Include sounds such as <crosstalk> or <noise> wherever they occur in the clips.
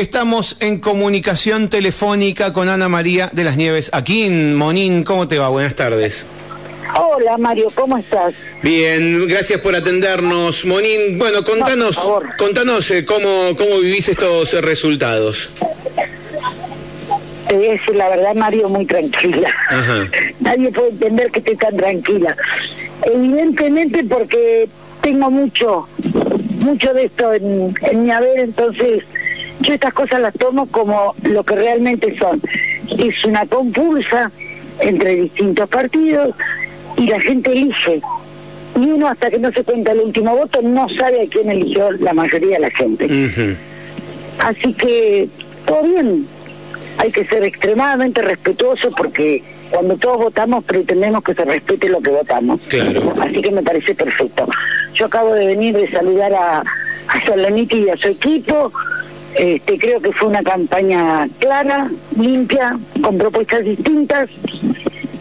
Estamos en comunicación telefónica con Ana María de las Nieves. Aquí en Monín, ¿cómo te va? Buenas tardes. Hola Mario, ¿cómo estás? Bien, gracias por atendernos. Monín, bueno, contanos, contanos eh, cómo, cómo vivís estos resultados. Te voy a decir la verdad, Mario, muy tranquila. <laughs> Nadie puede entender que esté tan tranquila. Evidentemente porque tengo mucho, mucho de esto en, en mi haber, entonces yo estas cosas las tomo como lo que realmente son. Es una compulsa entre distintos partidos y la gente elige. Y uno hasta que no se cuenta el último voto no sabe a quién eligió la mayoría de la gente. Así que todo bien, hay que ser extremadamente respetuoso porque cuando todos votamos pretendemos que se respete lo que votamos. Así que me parece perfecto. Yo acabo de venir de saludar a, a Solaniti y a su equipo. Este, creo que fue una campaña clara, limpia, con propuestas distintas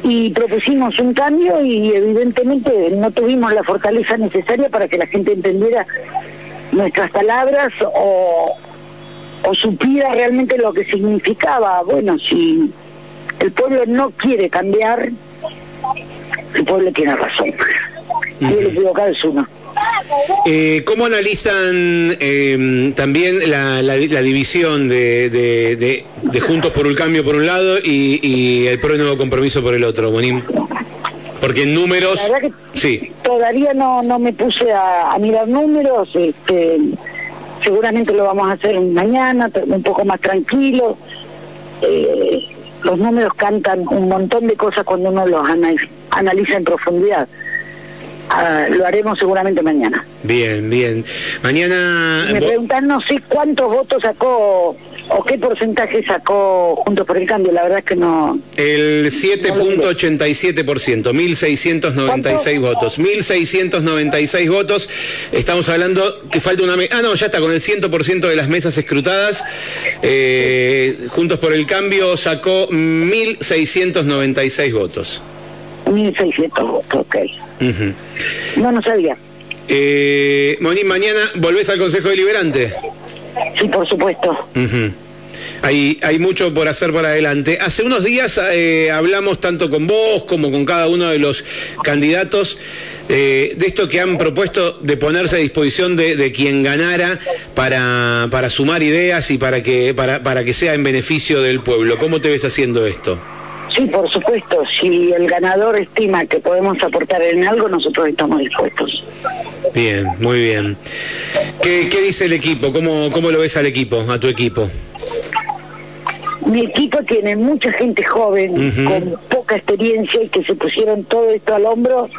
y propusimos un cambio y evidentemente no tuvimos la fortaleza necesaria para que la gente entendiera nuestras palabras o, o supiera realmente lo que significaba. Bueno, si el pueblo no quiere cambiar, el pueblo tiene razón. Y el equivocado es uno. Eh, ¿Cómo analizan eh, también la, la, división de, de, de, Juntos por un Cambio por un lado y, y el Pro Nuevo Compromiso por el otro, Monín? Porque en números... sí. Todavía no, no me puse a, mirar números, este, seguramente lo vamos a hacer mañana, un poco más tranquilo. Eh, los números cantan un montón de cosas cuando uno los analiza en profundidad. Ah, lo haremos seguramente mañana. Bien, bien. Mañana... Me preguntan, no sé cuántos votos sacó o qué porcentaje sacó Juntos por el Cambio, la verdad es que no... El 7.87%, 1.696 votos. 1.696 votos. Estamos hablando que falta una... Ah, no, ya está, con el 100% de las mesas escrutadas. Eh, Juntos por el Cambio sacó 1.696 votos. 1.600 votos, ok. No, no sabía. Eh, Moni, mañana volvés al Consejo Deliberante. Sí, por supuesto. Hay, hay mucho por hacer para adelante. Hace unos días eh, hablamos tanto con vos como con cada uno de los candidatos eh, de esto que han propuesto de ponerse a disposición de, quien ganara para, para sumar ideas y para que, para, para que sea en beneficio del pueblo. ¿Cómo te ves haciendo esto? Sí, por supuesto. Si el ganador estima que podemos aportar en algo, nosotros estamos dispuestos. Bien, muy bien. ¿Qué, dice el equipo? ¿Cómo, ¿Cómo lo ves al equipo, a tu equipo? Mi equipo tiene mucha gente joven, con poca experiencia y que se pusieron todo esto al hombro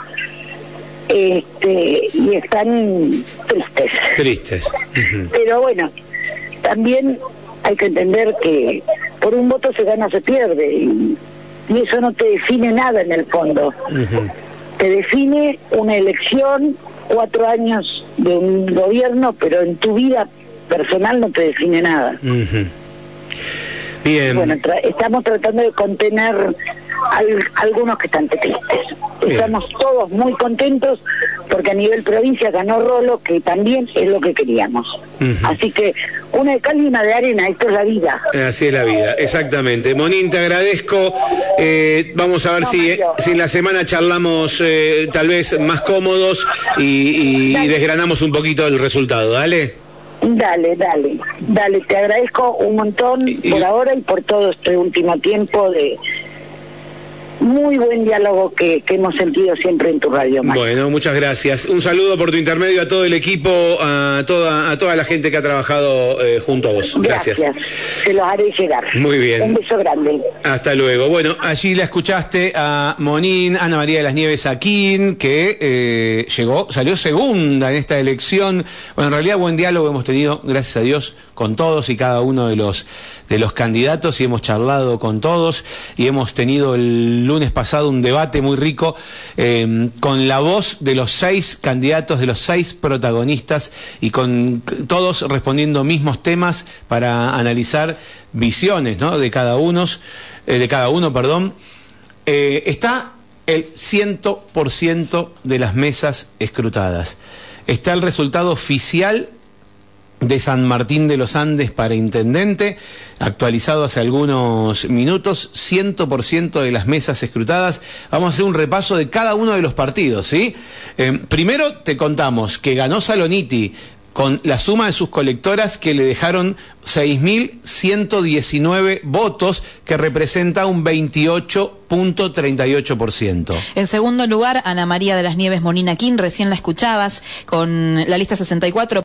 este, y están tristes. Tristes. Pero bueno, también hay que entender que por un voto se gana o se pierde. Y, y eso no te define nada en el fondo. Te define una elección, cuatro años de un gobierno, pero en tu vida personal no te define nada. Bien. Bueno, estamos tratando de contener algunos que están tristes. Estamos todos muy contentos porque a nivel provincia ganó Rolo, que también es lo que queríamos. Así que una de cal y una de arena, esto es la vida. Así es la vida, exactamente. Monín, te agradezco. Eh, vamos a ver si, si en la semana charlamos eh, tal vez más cómodos y, y desgranamos un poquito el resultado. Dale. Dale, dale, dale, te agradezco un montón por ahora y por todo este último tiempo de, muy buen diálogo que, hemos sentido siempre en tu radio. Bueno, muchas gracias. Un saludo por tu intermedio a todo el equipo, a toda, a toda la gente que ha trabajado eh, junto a vos. Gracias. gracias. Se los haré llegar. Muy bien. Un beso grande. Hasta luego. Bueno, allí la escuchaste a Monín, Ana María de las Nieves Aquín, que eh, llegó, salió segunda en esta elección. Bueno, en realidad buen diálogo hemos tenido, gracias a Dios, con todos y cada uno de los de los candidatos y hemos charlado con todos y hemos tenido el lunes pasado un debate muy rico eh, con la voz de los seis candidatos, de los seis protagonistas y con todos respondiendo mismos temas para analizar visiones ¿no? de cada uno, eh, de cada uno, perdón. Eh, está el 100% de las mesas escrutadas. Está el resultado oficial de San Martín de los Andes para intendente, actualizado hace algunos minutos, 100% de las mesas escrutadas. Vamos a hacer un repaso de cada uno de los partidos, ¿sí? Eh, primero te contamos que ganó Saloniti con la suma de sus colectoras que le dejaron 6.119 votos, que representa un 28.38%. En segundo lugar, Ana María de las Nieves Monina Quín, recién la escuchabas, con la lista 64.